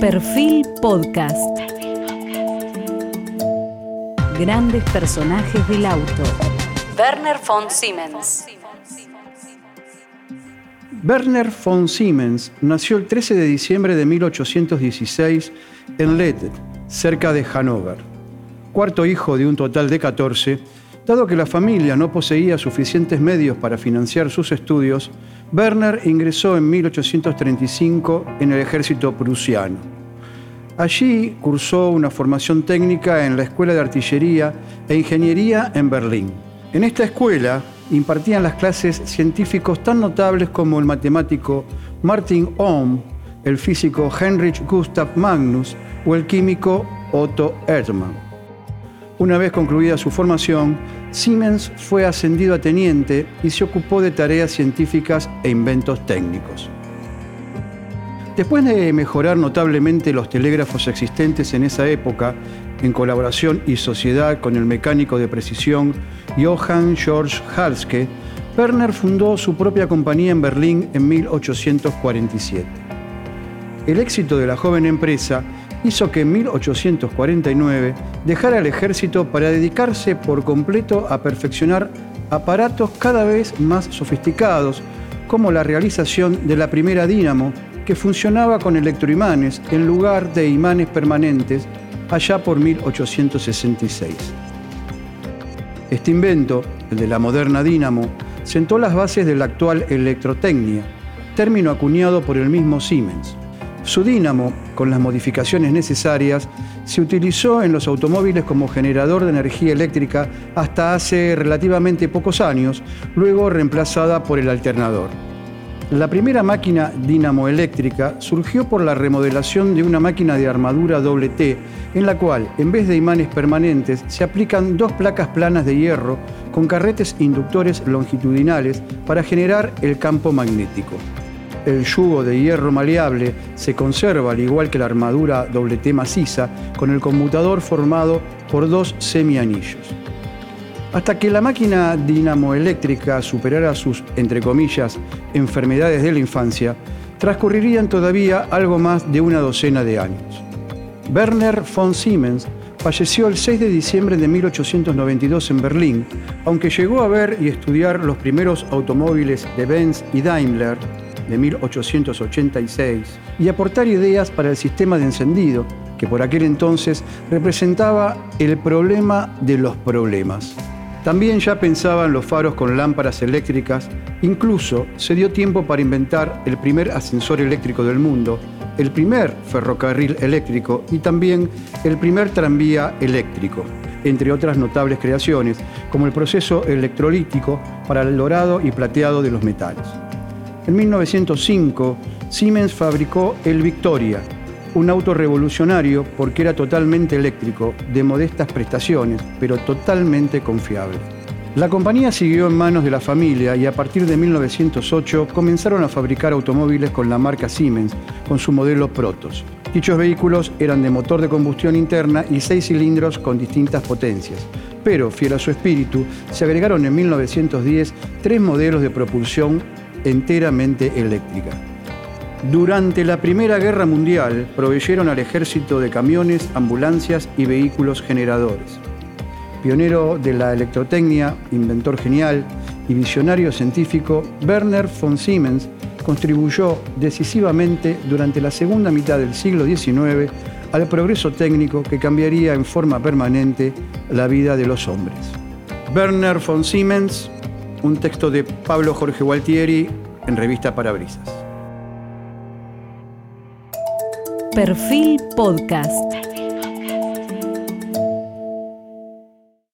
Perfil Podcast. Grandes personajes del auto. Werner von Siemens. Werner von Siemens nació el 13 de diciembre de 1816 en Lede, cerca de Hannover. Cuarto hijo de un total de 14, dado que la familia no poseía suficientes medios para financiar sus estudios, Werner ingresó en 1835 en el ejército prusiano. Allí cursó una formación técnica en la Escuela de Artillería e Ingeniería en Berlín. En esta escuela impartían las clases científicos tan notables como el matemático Martin Ohm, el físico Heinrich Gustav Magnus o el químico Otto Erdmann. Una vez concluida su formación, Siemens fue ascendido a teniente y se ocupó de tareas científicas e inventos técnicos. Después de mejorar notablemente los telégrafos existentes en esa época, en colaboración y sociedad con el mecánico de precisión Johann Georg Halske, Werner fundó su propia compañía en Berlín en 1847. El éxito de la joven empresa hizo que en 1849 dejara el ejército para dedicarse por completo a perfeccionar aparatos cada vez más sofisticados, como la realización de la primera dínamo, que funcionaba con electroimanes en lugar de imanes permanentes allá por 1866. Este invento, el de la moderna dínamo, sentó las bases de la actual electrotecnia, término acuñado por el mismo Siemens. Su dínamo, con las modificaciones necesarias, se utilizó en los automóviles como generador de energía eléctrica hasta hace relativamente pocos años, luego reemplazada por el alternador. La primera máquina dinamoeléctrica surgió por la remodelación de una máquina de armadura doble T, en la cual, en vez de imanes permanentes, se aplican dos placas planas de hierro con carretes inductores longitudinales para generar el campo magnético el yugo de hierro maleable se conserva al igual que la armadura doble T maciza con el conmutador formado por dos semianillos. Hasta que la máquina dinamoeléctrica superara sus, entre comillas, enfermedades de la infancia, transcurrirían todavía algo más de una docena de años. Werner von Siemens falleció el 6 de diciembre de 1892 en Berlín, aunque llegó a ver y estudiar los primeros automóviles de Benz y Daimler, de 1886 y aportar ideas para el sistema de encendido, que por aquel entonces representaba el problema de los problemas. También ya pensaba en los faros con lámparas eléctricas, incluso se dio tiempo para inventar el primer ascensor eléctrico del mundo, el primer ferrocarril eléctrico y también el primer tranvía eléctrico, entre otras notables creaciones, como el proceso electrolítico para el dorado y plateado de los metales. En 1905, Siemens fabricó el Victoria, un auto revolucionario porque era totalmente eléctrico, de modestas prestaciones, pero totalmente confiable. La compañía siguió en manos de la familia y a partir de 1908 comenzaron a fabricar automóviles con la marca Siemens, con su modelo Protos. Dichos vehículos eran de motor de combustión interna y seis cilindros con distintas potencias. Pero, fiel a su espíritu, se agregaron en 1910 tres modelos de propulsión enteramente eléctrica. Durante la Primera Guerra Mundial proveyeron al ejército de camiones, ambulancias y vehículos generadores. Pionero de la electrotecnia, inventor genial y visionario científico, Werner von Siemens contribuyó decisivamente durante la segunda mitad del siglo XIX al progreso técnico que cambiaría en forma permanente la vida de los hombres. Werner von Siemens un texto de Pablo Jorge Gualtieri en Revista Parabrisas. Perfil Podcast.